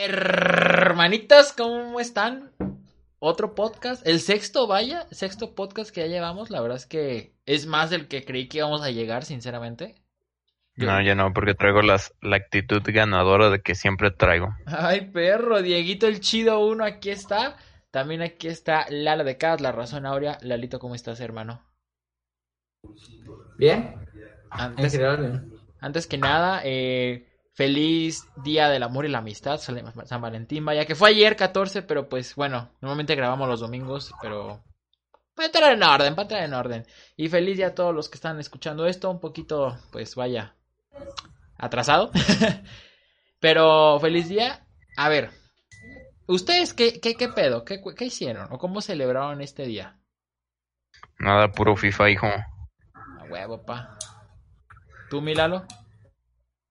Hermanitas, ¿cómo están? Otro podcast, el sexto, vaya, sexto podcast que ya llevamos. La verdad es que es más del que creí que íbamos a llegar, sinceramente. No, ya no, porque traigo las, la actitud ganadora de que siempre traigo. Ay, perro, Dieguito el chido uno, aquí está. También aquí está Lala de Cas, la razón áurea. Lalito, ¿cómo estás, hermano? Bien. Antes, En general, bien. antes que nada, eh, feliz Día del Amor y la Amistad, San Valentín, vaya, que fue ayer 14, pero pues bueno, normalmente grabamos los domingos, pero para entrar en orden, para entrar en orden. Y feliz día a todos los que están escuchando esto, un poquito, pues vaya, atrasado. pero feliz día. A ver, ¿ustedes qué, qué, qué pedo? ¿Qué, ¿Qué hicieron? ¿O cómo celebraron este día? Nada, puro FIFA, hijo. A huevo, pa. ¿Tú, Milalo?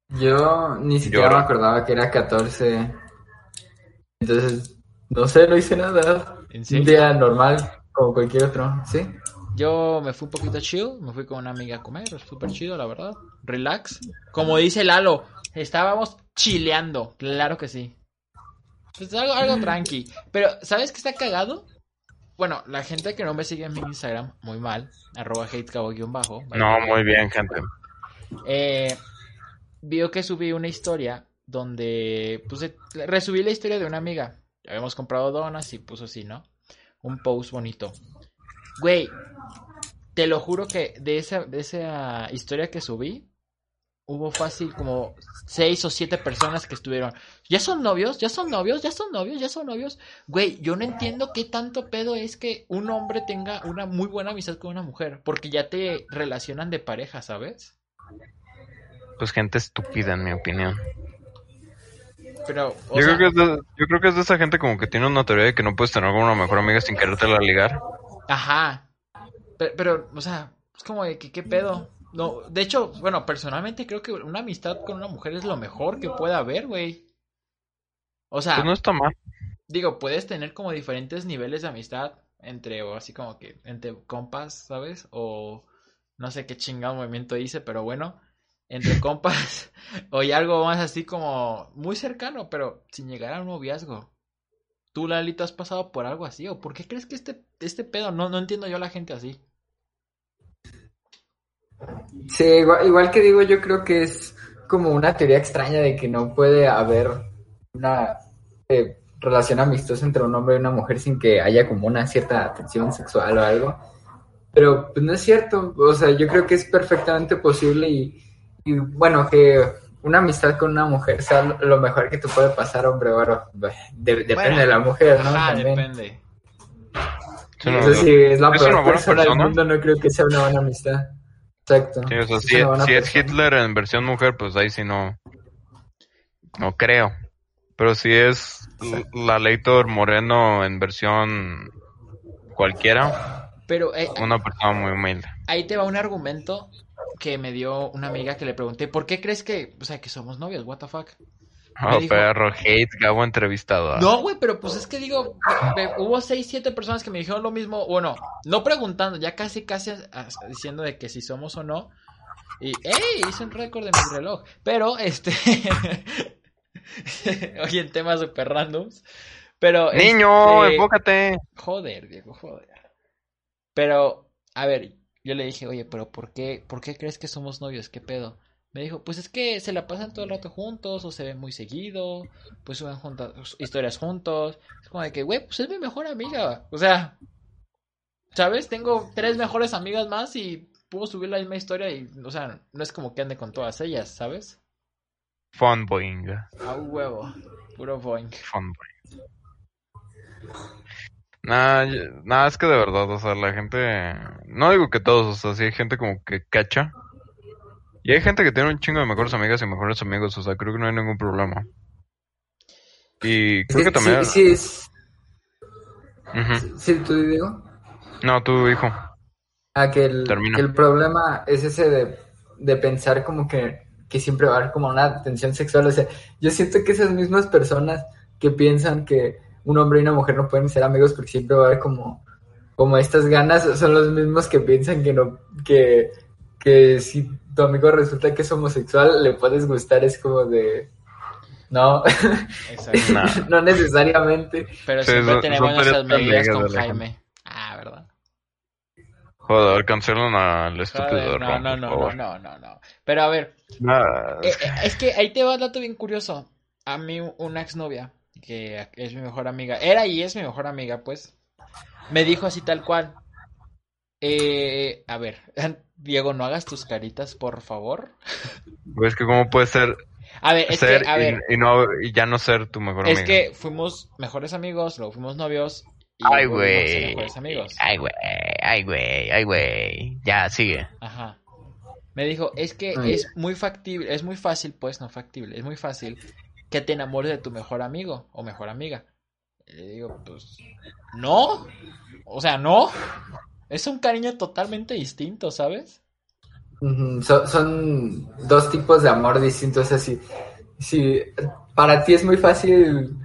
Yo ni siquiera Lloro. me acordaba que era 14. Entonces, no sé, no hice nada. ¿En Un día normal, como cualquier otro, ¿sí? Yo me fui un poquito chill, me fui con una amiga a comer, súper chido, la verdad. Relax. Como dice Lalo, estábamos chileando, claro que sí. Pues algo, algo tranqui. Pero, ¿sabes qué está cagado? Bueno, la gente que no me sigue en mi Instagram, muy mal, arroba hatecabo-bajo. No, muy bien, gente. Eh, vio que subí una historia donde puse, resubí la historia de una amiga. Habíamos comprado donas y puso así, ¿no? Un post bonito. Güey, te lo juro que de esa, de esa historia que subí, hubo fácil como seis o siete personas que estuvieron. ¿Ya son novios? ¿Ya son novios? ¿Ya son novios? ¿Ya son novios? Güey, yo no entiendo qué tanto pedo es que un hombre tenga una muy buena amistad con una mujer. Porque ya te relacionan de pareja, ¿sabes? Pues gente estúpida, en mi opinión. Pero, Yo, sea, creo que es de, yo creo que es de esa gente como que tiene una teoría de que no puedes tener una mejor amiga sin querértela ligar. ajá. Pero, pero, o sea, es como de que qué pedo. No, de hecho, bueno, personalmente creo que una amistad con una mujer es lo mejor que puede haber, güey. O sea, Pues no está mal. digo, puedes tener como diferentes niveles de amistad entre, o así como que, entre compas, ¿sabes? O no sé qué chingado movimiento hice, pero bueno, entre compas, o y algo más así como muy cercano, pero sin llegar a un noviazgo. ¿Tú, Lalito, has pasado por algo así? ¿O por qué crees que este, este pedo? No, no entiendo yo a la gente así. Sí, igual, que digo, yo creo que es como una teoría extraña de que no puede haber una eh, relación amistosa entre un hombre y una mujer sin que haya como una cierta atención sexual o algo. Pero pues no es cierto, o sea, yo creo que es perfectamente posible y, y, bueno, que una amistad con una mujer sea lo, mejor que te puede pasar, hombre, bueno, de- depende Bueno, de la mujer, ¿no? También. depende. Sí, no, Entonces, si es la ¿Es peor persona del mundo, no creo que sea una buena amistad. Exacto. sí, o sea, Es si, es. Hitler en versión mujer, pues ahí sí no. No creo. Pero si es L- Lalator Moreno en versión cualquiera, Pero eh, una persona muy humilde. ahí te va un argumento que me dio una amiga que le pregunté, ¿por qué crees que, o sea, que somos novios? What the fuck? Oh, dijo- perro, hate, Gabo entrevistado. No, güey, pero pues es que digo, me- hubo seis, siete personas que me dijeron lo mismo, bueno, no preguntando, ya casi, casi diciendo de que si somos o no. Y, ¡ey! Hice un récord de mi reloj. Pero, este... Oye, en temas super randoms. Pero... Niño, este, enfócate. Joder, Diego, joder. Pero, a ver, yo le dije, oye, pero ¿por qué, por qué crees que somos novios? ¿Qué pedo? Me dijo, pues es que se la pasan todo el rato juntos, o se ven muy seguido, pues suben juntas, historias juntos. Es como de que, güey, pues es mi mejor amiga. O sea, ¿sabes? Tengo tres mejores amigas más y puedo subir la misma historia y, o sea, no es como que ande con todas ellas, ¿sabes? Funboing. A un huevo, puro boing. Funboing. Nah, yo- nah, es que de verdad, o sea, la gente. No digo que todos, o sea, sí hay gente como que cacha. Y hay gente que tiene un chingo de mejores amigas y mejores amigos, o sea, creo que no hay ningún problema. Y creo que también. sí, sí, es- sí, tú digo. No, tú, hijo. Ah, que el, que el problema es ese de, de pensar como que, que siempre va a haber como una tensión sexual. O sea, yo siento que esas mismas personas que piensan que un hombre y una mujer no pueden ser amigos porque siempre va a haber como, como estas ganas, son los mismos que piensan que no, que, que si tu amigo resulta que es homosexual, le puedes gustar, es como de... No, no necesariamente. Pero Sí, siempre son- tenemos son nuestras medidas con Jaime. Ah, ¿verdad? Joder, cancelan al estúpido Joder, no, no, no, no, no, no. Pero a ver, Nah, eh, eh, es que ahí te va un dato bien curioso. A mí una exnovia, que es mi mejor amiga, era y es mi mejor amiga, pues, me dijo así tal cual. Eh, a ver, Diego, no hagas tus caritas, por favor. Es que cómo puede ser, A ver, es ser que, a y, ver, y no, y ya no ser tu mejor es amigo. que fuimos mejores amigos, luego fuimos novios y Ay, güey. mejores amigos. Ay, güey. Ay, güey. Ay, güey. Ya, sigue. Ajá. Me dijo, es que Ay. es muy factible, es muy fácil, pues no factible, es muy fácil que te enamores de tu mejor amigo o mejor amiga. Y le digo, pues, no. O sea, no. Es un cariño totalmente distinto, ¿sabes? So- son dos tipos de amor distintos. Así, si para ti es muy fácil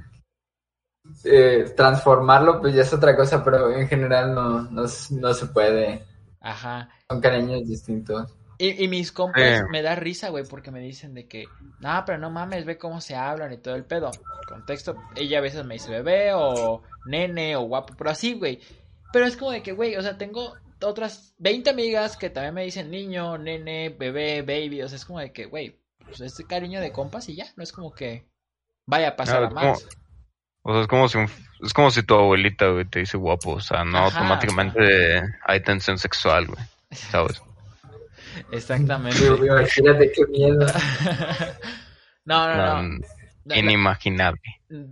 eh, transformarlo, pues ya es otra cosa, pero en general no, no, no se puede. Ajá. Son cariños distintos. Y, y mis compas me da risa, güey, porque me dicen de que, no, pero no mames, ve cómo se hablan y todo el pedo. Contexto, ella a veces me dice bebé o nene o guapo, pero así, güey. Pero es como de que, güey, o sea, tengo otras 20 amigas que también me dicen niño, nene, bebé, baby. O sea, es como de que, güey, pues este cariño de compas y ya, no es como que vaya a pasar a más. O sea, es como si, un- es como si tu abuelita, güey, te dice guapo. O sea, no Ajá, automáticamente hay tensión sexual, güey. ¿Sabes? Exactamente. Imagínate qué miedo. no, no, no. No, No, no. inimaginable.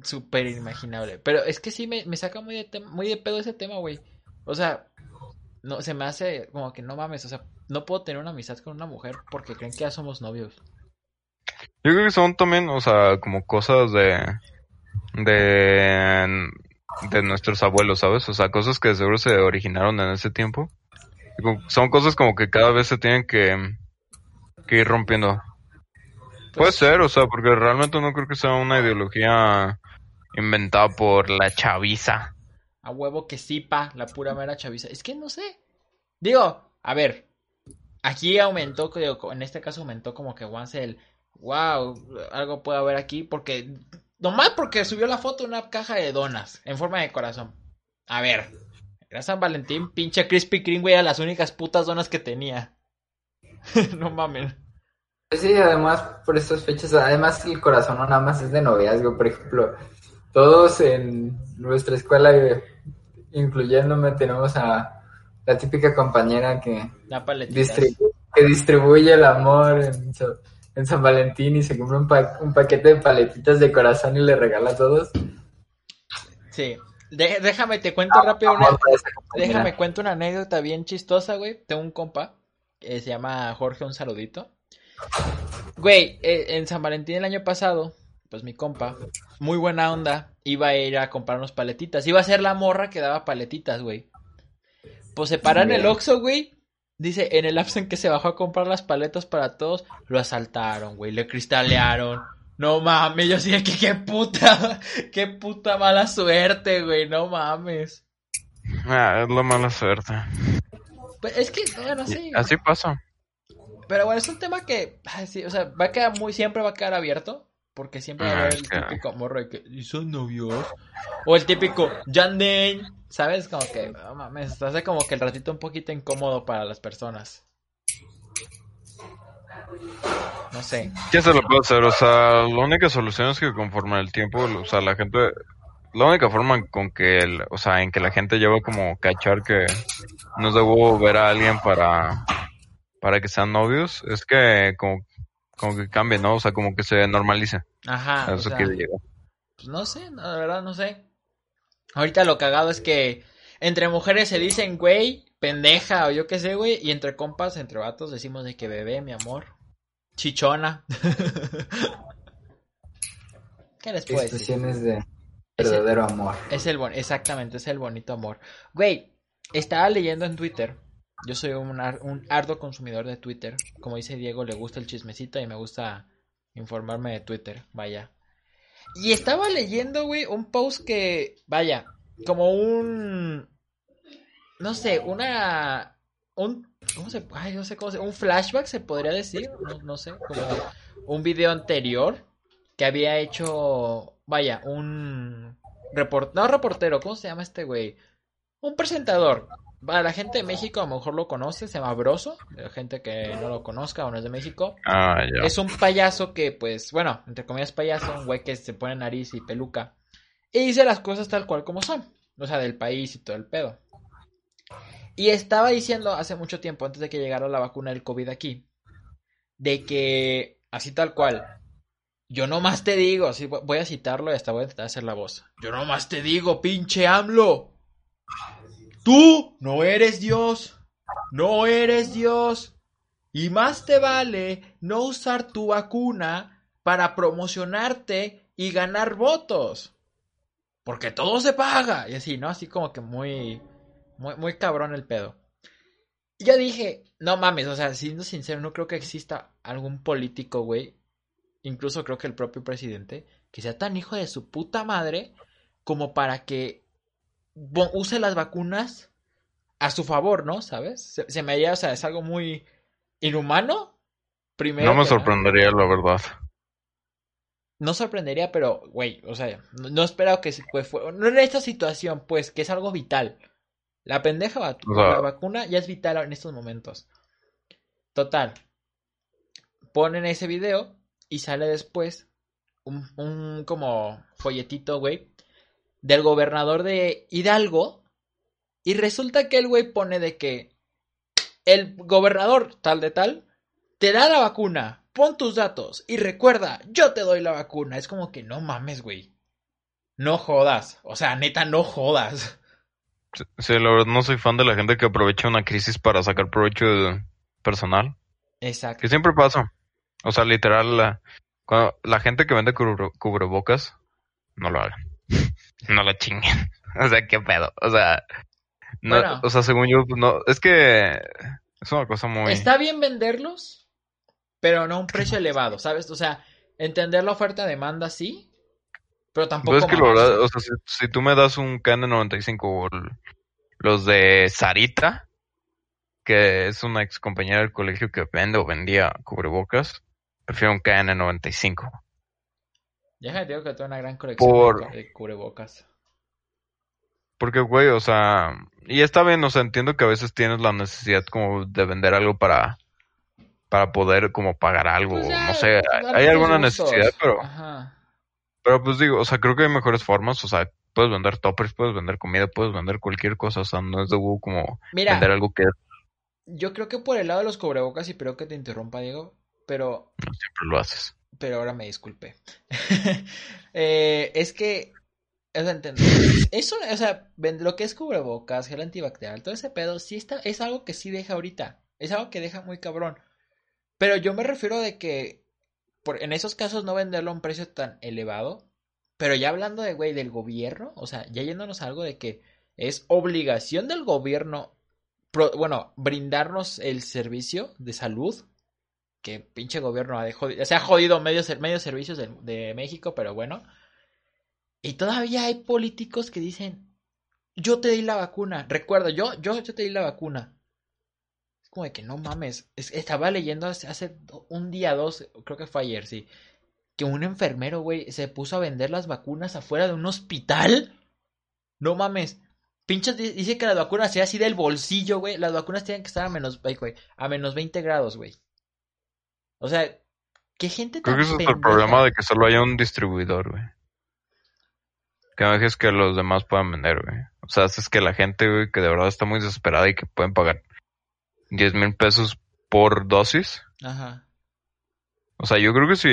Súper inimaginable. Pero es que sí me, me saca muy de, muy de pedo ese tema, güey. O sea, no se me hace como que no mames. O sea, no puedo tener una amistad con una mujer porque creen que ya somos novios. Yo creo que son también, o sea, como cosas de. de. de nuestros abuelos, ¿sabes? O sea, cosas que seguro se originaron en ese tiempo. Son cosas como que cada vez se tienen que. que ir rompiendo. Puede Pues, ser, o sea, porque realmente no creo que sea una ideología inventada por la chaviza. A huevo que sí, pa, la pura mera chaviza. Es que no sé. Digo, a ver. Aquí aumentó, digo, en este caso aumentó como que once el. Wow, algo puede haber aquí. Porque. Nomás porque subió la foto de una caja de donas en forma de corazón. A ver. Era San Valentín, pinche Krispy Kreme, güey, eran las únicas putas donas que tenía. no mames. Pues Sí, además, por estas fechas, además el corazón no nada más es de noviazgo, por ejemplo, todos en nuestra escuela, eh, incluyéndome, tenemos a la típica compañera que, distribu- distribuye el amor en, Sa- en San Valentín y se compra un, pa- un paquete de paletitas de corazón y le regala a todos. Sí. De- déjame, te cuento rápido una. Déjame cuento una anécdota bien chistosa, güey. Tengo un compa que se llama Jorge, un saludito. Güey, eh, en San Valentín el año pasado, pues mi compa, muy buena onda, iba a ir a comprar unos paletitas. Iba a ser la morra que daba paletitas, güey. Pues se para en el. Oxxo, güey. Dice, en el lapso en que se bajó a comprar las paletas para todos, lo asaltaron, güey, le cristalearon. No mames, yo sí que qué puta, qué puta mala suerte, güey, no mames. Ah, es la mala suerte. Pues es que, no, no Y sé. Así pasa. Pero bueno, es un tema que, ay, sí, o sea, va a quedar muy, siempre va a quedar abierto. Porque siempre va a Ah, haber el típico morro de que, ¿y son novios? O el típico, Jan Dane, ¿sabes? Como que, no mames, hace como que el ratito un poquito incómodo para las personas. No sé. ¿Qué se le puede hacer? O sea, la única solución es que conforme el tiempo, o sea, la gente, la única forma con que, el, o sea, en que la gente lleva como cachar que no es de huevo ver a alguien para, para que sean novios, es que como, como que cambie, ¿no? O sea, como que se normalice. Ajá. A o eso sea, llegar. pues no sé, no, la verdad no sé. Ahorita lo cagado es que entre mujeres se dicen güey, pendeja o yo qué sé, güey, y entre compas, entre vatos decimos de que bebé, mi amor, chichona. ¿Qué les puedo decir? Expresiones de verdadero amor. Es el bon exactamente, es el bonito amor. Güey, estaba leyendo en Twitter. Yo soy un, ar- un arduo consumidor de Twitter. Como dice Diego, le gusta el chismecito y me gusta informarme de Twitter. Vaya. Y estaba leyendo, güey, un post que, vaya, como un, no sé, una, un, ¿cómo se, ay, no sé cómo se, un flashback se podría decir, no, no sé, como un video anterior que había hecho, vaya, un report, no reportero, ¿cómo se llama este güey? Un presentador. Para la gente de México a lo mejor lo conoce, se llama Broso. La gente que no lo conozca o no es de México. Ah. Es un payaso que, pues, bueno, entre comillas payaso, un güey que se pone nariz y peluca. Y dice las cosas tal cual como son. O sea, del país y todo el pedo. Y estaba diciendo hace mucho tiempo, antes de que llegara la vacuna del COVID aquí, de que, así tal cual, yo nomás te digo, así vo- voy a citarlo y hasta voy a intentar hacer la voz. Yo nomás te digo, pinche AMLO. Tú no eres Dios. No eres Dios. Y más te vale no usar tu vacuna para promocionarte y ganar votos. Porque todo se paga. Y así, ¿no? Así como que muy, muy, muy cabrón el pedo. Y yo dije, no mames, o sea, siendo sincero, no creo que exista algún político, güey. Incluso creo que el propio presidente, que sea tan hijo de su puta madre como para que use las vacunas a su favor, ¿no? ¿Sabes? Se, se me haría, o sea, es algo muy inhumano. Primero. No me nada. sorprendería, la verdad. No sorprendería, pero, güey, o sea, no, no esperaba que se- pues, fue, no en esta situación, pues, que es algo vital. La pendeja va- O sea- la vacuna ya es vital en estos momentos. Total. Ponen ese video y sale después un, un como folletito, güey, del gobernador de Hidalgo. Y resulta que el güey pone de que el gobernador tal de tal te da la vacuna, pon tus datos y recuerda, yo te doy la vacuna. Es como que no mames, güey. No jodas. O sea, neta, no jodas. Sí, la verdad no soy fan de la gente que aprovecha una crisis para sacar provecho de- personal. Exacto. Que siempre pasa. O sea, literal, la, cuando, la gente que vende cubre- cubrebocas, no lo hagan. no lo chinguen. O sea, qué pedo. O sea, no, Bueno. o sea, según yo, pues, no, es que es una cosa muy... Está bien venderlos, pero no a un precio elevado, ¿sabes? O sea, entender la oferta-demanda sí, pero tampoco Pues es que la mamarse. verdad, o sea, si, si tú me das un KN95 o el- los de Sarita, que es una ex compañera del colegio que vende o vendía cubrebocas, prefiero un KN95. Déjame te digo que tengo una gran colección Por- de cu- de cubrebocas. Porque, güey, o sea, y está bien, o sea, entiendo que a veces tienes la necesidad como de vender algo para, para poder como pagar algo, Pues ya, no sé, darte hay alguna gustos. necesidad, pero, Ajá. Pero pues digo, o sea, creo que hay mejores formas, o sea, puedes vender toppers, puedes vender comida, puedes vender cualquier cosa, o sea, no es de huevo como Mira, vender algo que yo creo que por el lado de los cubrebocas, y espero que te interrumpa, Diego, pero no siempre lo haces. pero ahora me disculpe. Eh, es que, o sea, eso, o sea, lo que es cubrebocas, gel antibacterial, todo ese pedo, sí está, es algo que sí deja ahorita, es algo que deja muy cabrón. Pero yo me refiero de que, por, en esos casos no venderlo a un precio tan elevado, pero ya hablando de, güey, del gobierno, o sea, ya yéndonos a algo de que es obligación del gobierno, bueno, brindarnos el servicio de salud que pinche gobierno ha, de jodi- se ha jodido medios, medios servicios de, de México, pero bueno. Y todavía hay políticos que dicen, yo te di la vacuna. Recuerda, yo, yo, yo te di la vacuna. Como de que no mames. Es- estaba leyendo hace, un día, dos, creo que fue ayer, sí. Que un enfermero, güey, se puso a vender las vacunas afuera de un hospital. No mames. Pinches di- dice que las vacunas sea así del bolsillo, güey. Las vacunas tienen que estar a menos, güey, a menos 20 grados, güey. O sea, qué gente Creo tan que ese es el pendeja. problema de que solo haya un distribuidor, güey. Que no dejes que los demás puedan vender, güey. O sea, haces que la gente, güey, que de verdad está muy desesperada y que pueden pagar 10 mil pesos por dosis. Ajá. O sea, yo creo que si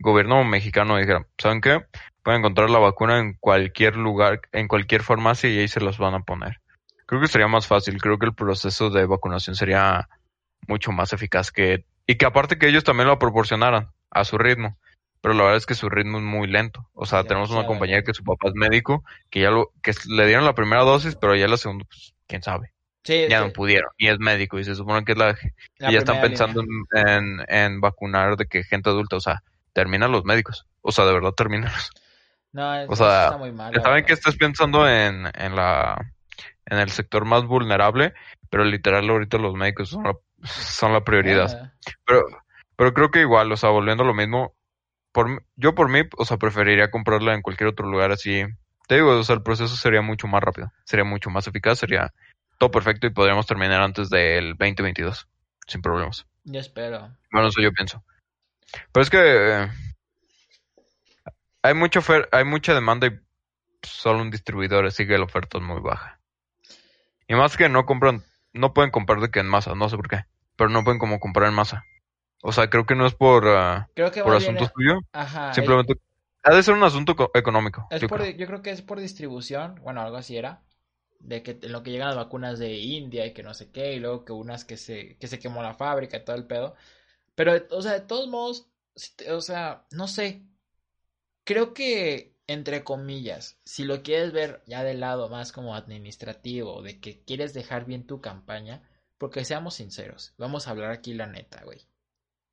gobierno mexicano dijera, ¿saben qué? Pueden encontrar la vacuna en cualquier lugar, en cualquier farmacia y ahí se las van a poner. Creo que sería más fácil. Creo que el proceso de vacunación sería mucho más eficaz que... Y que aparte que ellos también lo proporcionaran a su ritmo. Pero la verdad es que su ritmo es muy lento. O sea, tenemos una lento. que su papá es médico, que ya lo, que le dieron la primera dosis, pero ya la segunda, pues, quién sabe. Sí, Ya sí, no pudieron. Y es médico y se supone que es la, la y ya están pensando en, en, en vacunar de que gente adulta, o sea, terminan los médicos. O sea, de verdad terminan. No, O sea, está muy mal. Saben que estás pensando en, en la en el sector más vulnerable, pero literal ahorita los médicos son la, son la prioridad. Pero, pero creo que igual, o sea, volviendo a lo mismo, por, yo por mí, o sea, preferiría comprarla en cualquier otro lugar así. Te digo, o sea, el proceso sería mucho más rápido, sería mucho más eficaz, sería todo perfecto y podríamos terminar antes del 2022, sin problemas. Yo espero. Bueno, eso yo pienso. Pero es que eh, hay mucha hay mucha demanda y solo un distribuidor, así que la oferta es muy baja. Y más que no compran, no pueden comprar de que en masa, no sé por qué, pero no pueden como comprar en masa. O sea, creo que no es por, ah, Creo que por más bien asunto es- suyo, Ajá. simplemente ha de ser un asunto co- económico. Es yo por, creo. yo creo que es por distribución, bueno, algo así era, de que en lo que llegan las vacunas de India y que no sé qué, y luego que unas que se, que se quemó la fábrica y todo el pedo. Pero, o sea, de todos modos, o sea, no sé, creo que, entre comillas, si lo quieres ver ya del lado más como administrativo, de que quieres dejar bien tu campaña, porque seamos sinceros, vamos a hablar aquí la neta, güey.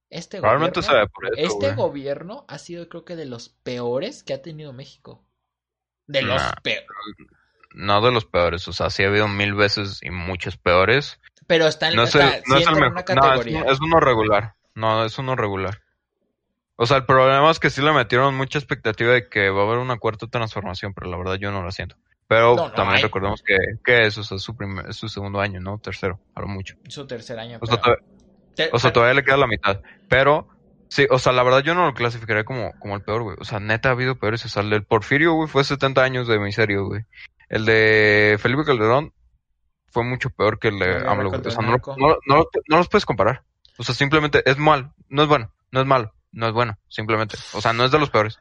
Este gobierno- por este güey. gobierno ha sido, creo que, de los peores que ha tenido México. De los Nah. peores. No de los peores, o sea, sí ha habido mil veces y muchos peores. Pero está en, No es está- no sí es el una No, es, categoría. un- es uno regular. No, es uno regular. O sea, el problema es que sí le metieron mucha expectativa de que va a haber una cuarta transformación, pero la verdad yo no la siento. Pero No, no también hay. recordemos que, que eso o sea, es su, primer- es su segundo año, ¿no? Tercero, a lo mucho. Su tercer año. O sea, pero- o sea, todavía le queda la mitad. Pero, sí, o sea, la verdad yo no lo clasificaría como, como el peor, güey. O sea, neta ha habido peores. O sea, el Porfirio, güey, fue 70 años de miseria, güey. El de Felipe Calderón fue mucho peor que el de El AMLO, O sea, no, no, no, no los puedes comparar. O sea, simplemente es mal. No es bueno. No es malo. No es bueno. Simplemente. O sea, no es de los peores.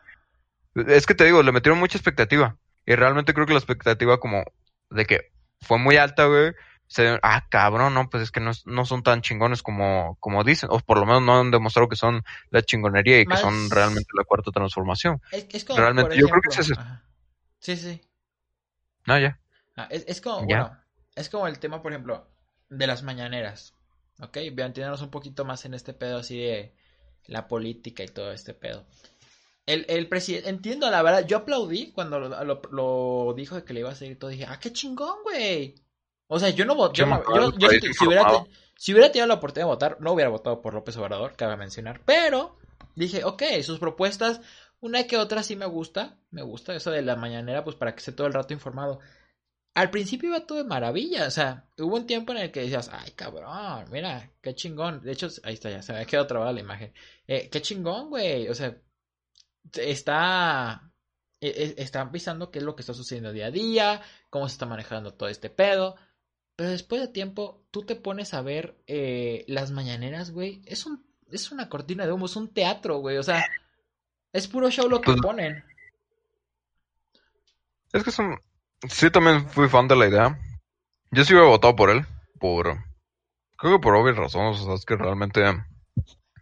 Es que te digo, le metieron mucha expectativa. Y realmente creo que la expectativa como de que fue muy alta, güey. Se, ah, cabrón, no, pues es que no, no son tan chingones como, como dicen. O por lo menos no han demostrado que son la chingonería y Más- que son realmente la cuarta transformación. es, es como, realmente, yo creo que es- ajá. Sí, sí. No, ya. Ah, es, es como, Ya. bueno, es como el tema, por ejemplo, de las mañaneras. ¿Ok? Vean, entiéndanos un poquito más en este pedo así de la política y todo este pedo. El, el presidente, entiendo, la verdad, yo aplaudí cuando lo, lo- lo dijo de que le iba a seguir todo. Dije, ah, qué chingón, güey. O sea, yo no voté. Yo, yo- yo hubiera, si hubiera tenido la oportunidad de votar, no hubiera votado por López Obrador, cabe mencionar. Pero dije, ok, sus propuestas, una que otra sí me gusta. Me gusta eso de la mañanera, pues para que esté todo el rato informado. Al principio iba todo de maravilla, o sea, hubo un tiempo en el que decías, ay cabrón, mira, qué chingón. De hecho, ahí está, ya se me ha quedado trabada la imagen. Eh, qué chingón, güey, o sea, está, e- e- está avisando qué es lo que está sucediendo día a día, cómo se está manejando todo este pedo. Pero después de tiempo, tú te pones a ver eh, las mañaneras, güey. Es un, es una cortina de humo, es un teatro, güey. O sea, es puro show lo que Pues- ponen. Es que son... Sí, también fui fan de la idea. Yo sí hubiera votado por él. Por... Creo que por obvias razones. O sea, es que realmente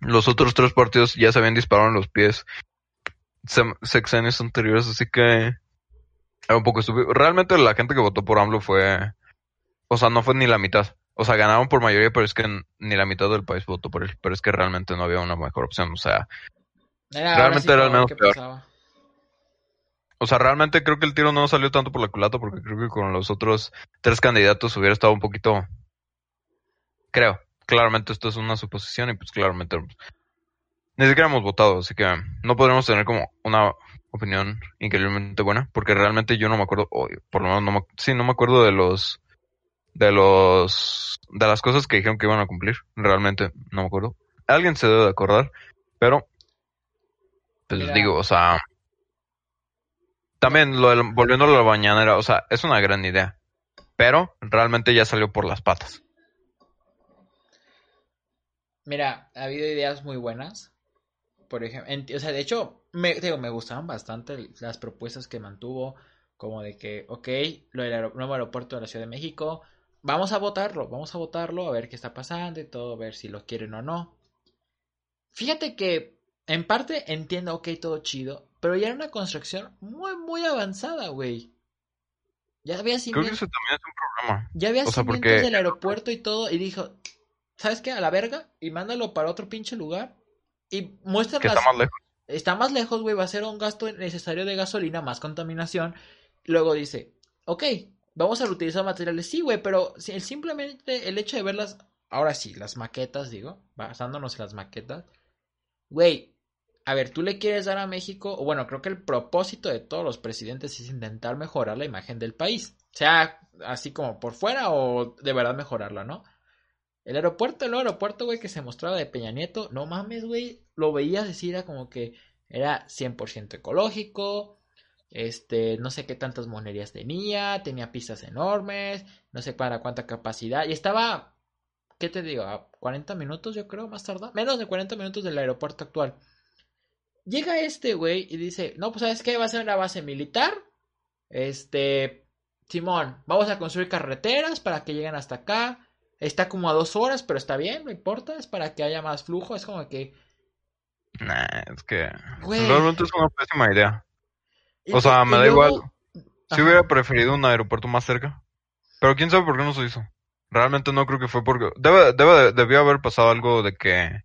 los otros tres partidos ya se habían disparado en los pies sem- sexenios anteriores, así que era un poco estúpido. Realmente la gente que votó por AMLO fue... O sea, no fue ni la mitad. O sea, ganaron por mayoría, pero es que ni la mitad del país votó por él. Pero es que realmente no había una mejor opción. O sea, Era, Realmente era el menos peor. pasaba. O sea, realmente creo que el tiro no salió tanto por la culata porque creo que con los otros tres candidatos hubiera estado un poquito... Creo. Claramente esto es una suposición y pues claramente ni siquiera hemos votado, así que no podremos tener como una opinión increíblemente buena porque realmente yo no me acuerdo, o por lo menos no me, sí, no me acuerdo de los de los de las cosas que dijeron que iban a cumplir. Realmente no me acuerdo. Alguien se debe de acordar, pero pues Mira. digo, o sea, también lo del- volviendo a la bañanera, o sea, es una gran idea, pero realmente ya salió por las patas. Mira, ha habido ideas muy buenas. Por ejemplo, en- o sea, de hecho, me, digo, me gustaban bastante las propuestas que mantuvo, como de que, ok, lo del nuevo aeropuerto de la Ciudad de México, vamos a votarlo, vamos a votarlo, a ver qué está pasando y todo, a ver si lo quieren o no. Fíjate que, en parte, entiendo, ok, todo chido, pero ya era una construcción muy, muy avanzada, güey. Ya había Creo que cimientos, eso también es un problema. ya había o sea, cimientos porque- del aeropuerto y todo, y dijo, ¿sabes qué? A la verga, y mándalo para otro pinche lugar. Y muestra Que las... está más lejos. está más lejos, güey, va a ser un gasto necesario de gasolina, más contaminación. Luego dice, ok, vamos a reutilizar materiales, sí, güey, pero simplemente el hecho de verlas, ahora sí, las maquetas, digo, basándonos en las maquetas, güey, a ver, tú le quieres dar a México, o bueno, creo que el propósito de todos los presidentes es intentar mejorar la imagen del país, sea así como por fuera o de verdad mejorarla, ¿no? El aeropuerto, el aeropuerto, güey, que se mostraba de Peña Nieto, no mames, güey, lo veías decir, era como que era 100% ecológico, este, no sé qué tantas monerías tenía, tenía pistas enormes, no sé para cuánta capacidad, y estaba, ¿qué te digo? A 40 minutos, yo creo, más tarde, menos de 40 minutos del aeropuerto actual. Llega este güey y dice, no, pues sabes qué, va a ser una base militar, este, Simón, vamos a construir carreteras para que lleguen hasta acá, está como a dos horas, pero está bien, no importa, es para que haya más flujo, es como que... Nah, es que Güey. realmente es una pésima idea. O sea, me da luego- igual. Si hubiera preferido un aeropuerto más cerca. Pero quién sabe por qué no se hizo. Realmente no creo que fue porque... Debe, debe, debió haber pasado algo de que...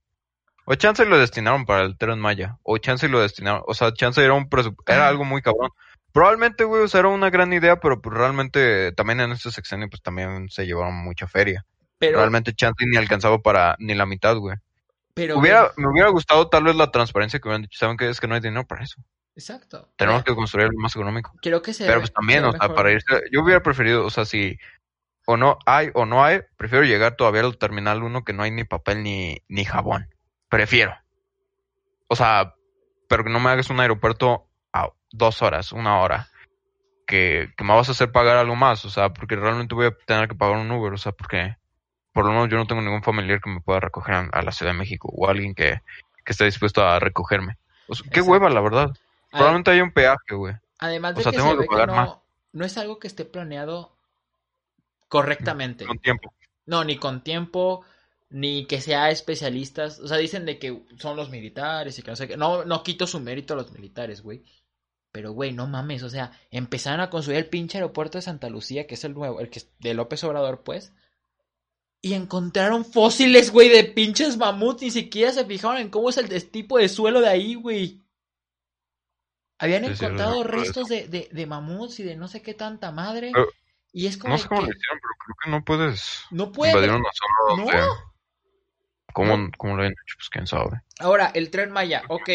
O chance lo destinaron para el Tren Maya. O chance lo destinaron... O sea, chance era un Era algo muy cabrón. Probablemente, güey, o sea, era una gran idea, pero pues realmente también en este sexenio pues también se llevaron mucha feria. Pero, Realmente chance ni alcanzaba para ni la mitad, güey. pero, Hubiera, me hubiera gustado tal vez la transparencia que hubieran dicho. ¿Saben qué? Es que no hay dinero para eso. Exacto. Tenemos que construir algo más económico. Creo que se Pero pues también, o sea, para irse, yo hubiera preferido, o sea, si o no hay o no hay, prefiero llegar todavía al terminal 1 que no hay ni papel ni, ni jabón. Prefiero. O sea, pero que no me hagas un aeropuerto a dos horas, una hora. Que, que me vas a hacer pagar algo más, o sea, porque realmente voy a tener que pagar un Uber, o sea, porque por lo menos yo no tengo ningún familiar que me pueda recoger a, la Ciudad de México o alguien que, que esté dispuesto a recogerme. O sea, qué hueva, la verdad. Probablemente hay un peaje, güey. Además de o sea, que tengo se que ve que pagar no, más. no es algo que esté planeado correctamente. Con tiempo. No, ni con tiempo, ni que sea especialistas. O sea, dicen de que son los militares y que no sé qué. No, no quito su mérito a los militares, güey. Pero, güey, no mames. O sea, empezaron a construir el pinche aeropuerto de Santa Lucía, que es el nuevo, el que es de López Obrador, pues. Y encontraron fósiles, güey, de pinches mamuts. Ni siquiera se fijaron en cómo es el tipo de suelo de ahí, güey. Habían Sí, sí, encontrado restos de, de, de mamuts y de no sé qué tanta madre. Pero- y es como No sé cómo que lo hicieron, pero creo que no puedes no puede. invadir una zona No. ¿Cómo, cómo lo habían hecho? Pues quién sabe. Ahora, el tren Maya, ok.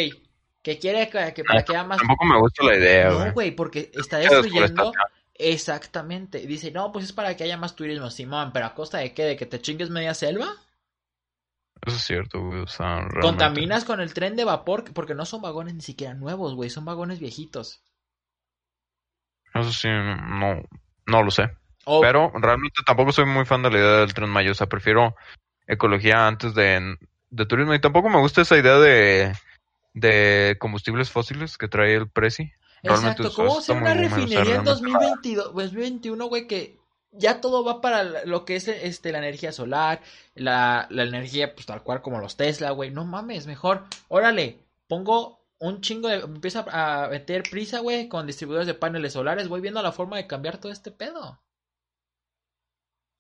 Que quiere que, que para que haya más. Tampoco me gusta la idea, güey. No, güey, porque está destruyendo. Exactamente. Dice, no, pues es para que haya más turismo, Simón, pero a costa de qué? ¿De que te chingues media selva? Eso es cierto, güey. O sea, realmente... Contaminas con el tren de vapor, porque no son vagones ni siquiera nuevos, güey, son vagones viejitos. Eso sí, no, no lo sé. O, Pero realmente tampoco soy muy fan de la idea del tren Maya. O sea, prefiero ecología antes de, de turismo. Y tampoco me gusta esa idea de, de combustibles fósiles que trae el Prezi. Realmente exacto, ¿cómo hacer una refinería en realmente- 2022, 2021, güey, que ya todo va para lo que es este, la energía solar, la, la energía, pues tal cual como los Tesla, güey. No mames, mejor, órale, pongo un chingo de. Empieza a meter prisa, güey, con distribuidores de paneles solares. Voy viendo la forma de cambiar todo este pedo.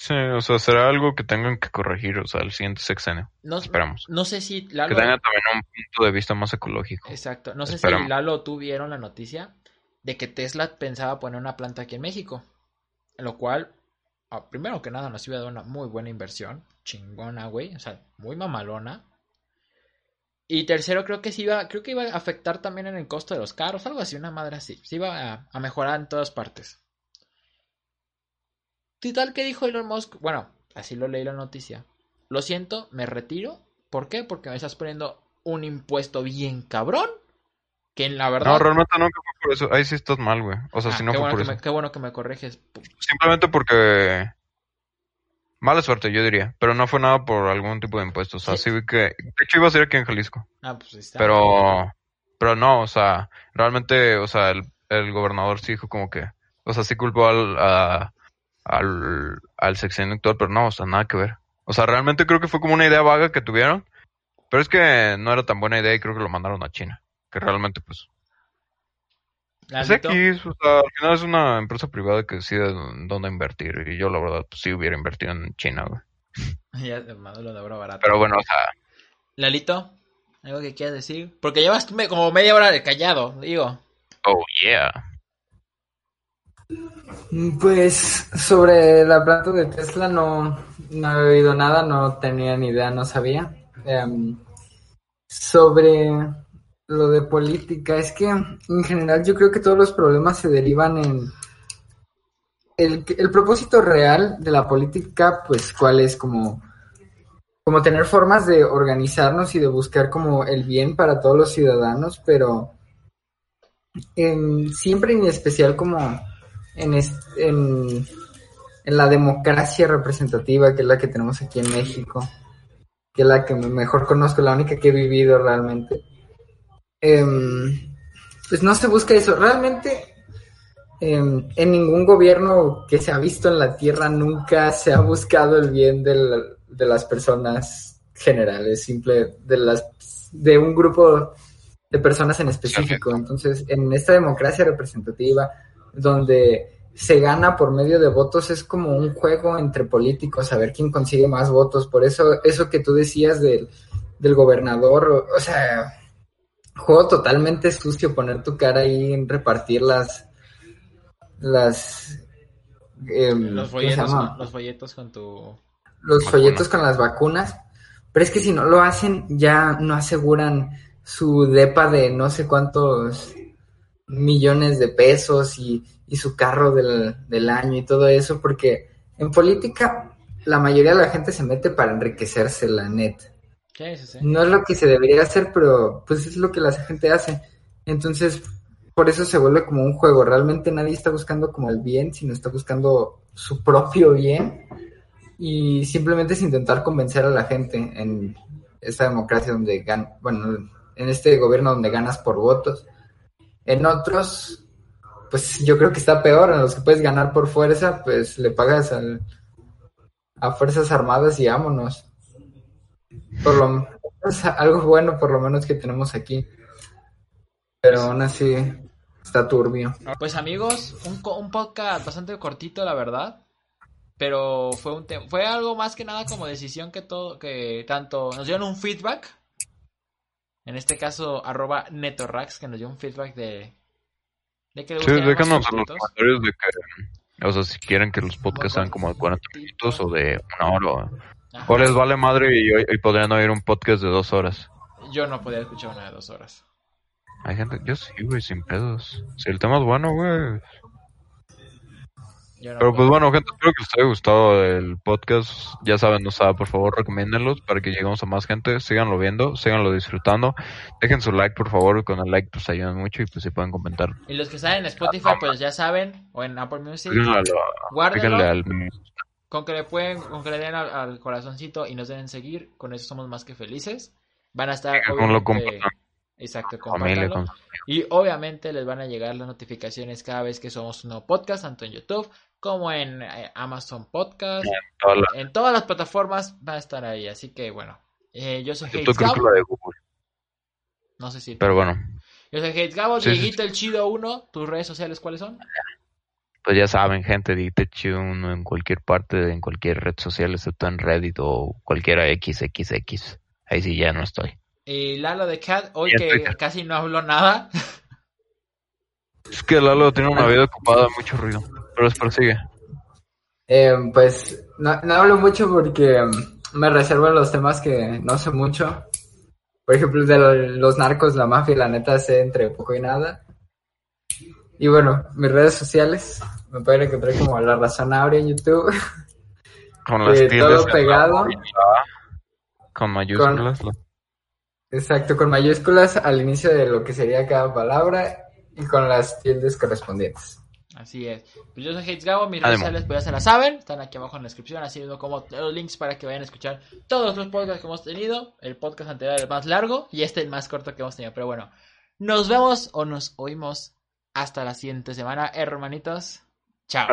Sí, o sea, será algo que tengan que corregir, o sea, el siguiente sexenio. No, Esperamos. no sé si Que Lalo. tenga también un punto de vista más ecológico. Exacto. No sé Esperemos. si Lalo o tú vieron la noticia de que Tesla pensaba poner una planta aquí en México. Lo cual, ah, primero que nada, nos iba a dar una muy buena inversión. Chingona, güey. O sea, muy mamalona. Y tercero, creo que sí iba, creo que iba a afectar también en el costo de los carros, algo así, una madre así. Se iba a, a mejorar en todas partes. ¿Y tal que dijo Elon Musk? Bueno, así lo leí la noticia. Lo siento, me retiro. ¿Por qué? Porque me estás poniendo un impuesto bien cabrón. Que en la verdad. No, realmente nunca fue por eso. Ahí sí estás mal, güey. O sea, Ah, si no fue bueno por eso. me, qué bueno que me corriges. Simplemente porque... Mala suerte, yo diría. Pero no fue nada por algún tipo de impuestos. O sea, Sí. sí vi que... De hecho, iba a ser aquí en Jalisco. Ah, pues está. Pero... Pero no, o sea, realmente, o sea, el, el gobernador sí dijo como que... O sea, sí culpó al, a- al, al sexenio actual, pero no, o sea, nada que ver. O sea, realmente creo que fue como una idea vaga que tuvieron. Pero es que no era tan buena idea y creo que lo mandaron a China. Que realmente, pues, es X, o sea, al final es una empresa privada que decide dónde invertir. Y yo, la verdad, pues sí hubiera invertido en China, güey. Ya lo de oro barato. Pero bueno, o sea, Lalito, ¿algo que quieras decir? Porque llevas como media hora de callado, digo. oh yeah. Pues sobre la planta de Tesla no, no he oído nada, no tenía ni idea, no sabía. Em, sobre lo de política, es que en general yo creo que todos los problemas se derivan en el, el propósito real de la política, pues cuál es como, como tener formas de organizarnos y de buscar como el bien para todos los ciudadanos, pero en, siempre en especial como en, en, en la democracia representativa, que es la que tenemos aquí en México, que es la que mejor conozco, la única que he vivido realmente. Em, pues no se busca eso. Realmente em, en ningún gobierno que se ha visto en la Tierra nunca se ha buscado el bien del, de las personas generales, simple de las de un grupo de personas en específico. Entonces, en esta democracia representativa, donde se gana por medio de votos, es como un juego entre políticos, a ver quién consigue más votos. Por eso, eso que tú decías del, del gobernador, o, sea, juego totalmente sucio poner tu cara ahí en repartir las, las, em, los, folletos con, los folletos con tu... Los folletos con las vacunas. Pero es que si no lo hacen, ya no aseguran su depa de no sé cuántos millones de pesos y, su carro del, año y todo eso, porque en política la mayoría de la gente se mete para enriquecerse, la net. No es lo que se debería hacer, pero pues es lo que la gente hace. Entonces, por eso se vuelve como un juego. Realmente nadie está buscando como el bien, sino está buscando su propio bien. Y simplemente es intentar convencer a la gente en esta democracia donde gan bueno, en este gobierno donde ganas por votos. En otros, pues yo creo que está peor, en los que puedes ganar por fuerza, pues le pagas al, a Fuerzas Armadas y vámonos. Por lo menos, algo bueno por lo menos que tenemos aquí. Pero aún así está turbio. Pues amigos, un, un podcast bastante cortito, la verdad. Pero fue un fue algo más que nada como decisión que todo, que tanto nos dieron un feedback en este caso, arroba netorax, que nos dio un feedback de, de que le Sí, déjanos en los comentarios de que, o sea, si quieren que los podcasts sean como de 40 minutos o de una hora. O, les vale madre y, y, podrían oír un podcast de dos horas. Yo no podía escuchar una de dos horas. Hay gente, yo sí, güey, sin pedos. Si el tema es bueno, güey, pero pues bueno, gente, espero que les haya gustado el podcast. Ya saben, no sabe, por favor, recomiéndenlos para que lleguemos a más gente. Síganlo viendo, síganlo disfrutando. Dejen su like, por favor, con el like pues ayudan mucho y pues si pueden comentar. Y los que están en Spotify, pues ya saben, o en Apple Music, guárdenlo. Al... Con que le pueden, con que le den al, corazoncito y nos den seguir, con eso somos más que felices. Van a estar... Con lo Exacto, compártanlo. Y obviamente les van a llegar las notificaciones cada vez que somos un nuevo podcast, tanto en YouTube como en eh, Amazon Podcast. En todas, las plataformas va a estar ahí. Así que bueno, eh, yo soy Hates Gabo. No sé si. Pero bueno. Yo soy Hates Gabo, Dieguito el Chido 1. ¿Tus redes sociales cuáles son? Pues ya saben, gente, Dieguito el Chido 1 en cualquier parte, en cualquier red social, excepto en Reddit o cualquiera XXX. Ahí sí ya no estoy. Y Lalo de Cat, hoy que casi no habló nada. Es que Lalo tiene una vida ocupada, mucho ruido. Pero prosigue. Eh, pues no, no, hablo mucho porque me reservo los temas que no sé mucho. Por ejemplo, de los narcos, la mafia, la neta sé entre poco y nada. Y bueno, mis redes sociales me pueden encontrar como La Razón Abre en YouTube. Con las eh, Todo pegado. Con mayúsculas. exacto, con mayúsculas al inicio de lo que sería cada palabra y con las tildes correspondientes. Así es. Pues yo soy Hates Gabo, mis redes sociales pues ya se las saben, están aquí abajo en la descripción, así como los links para que vayan a escuchar todos los podcasts que hemos tenido. El podcast anterior el más largo y este el más corto que hemos tenido. Pero bueno, nos vemos o nos oímos hasta la siguiente semana, hermanitos. Chao.